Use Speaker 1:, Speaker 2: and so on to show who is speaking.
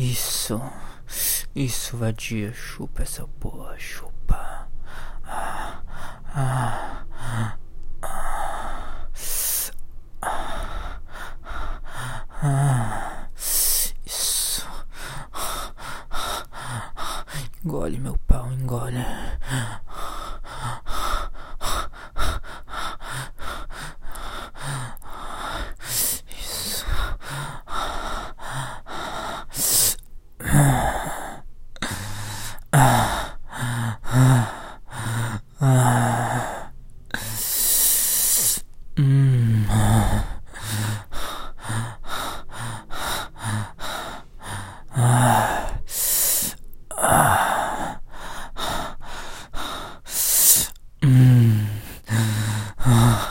Speaker 1: Isso. Isso, vadia. Chupa essa porra. Chupa. Ah, ah, ah, ah, isso. Engole meu pau, engole. 음. 음. 음.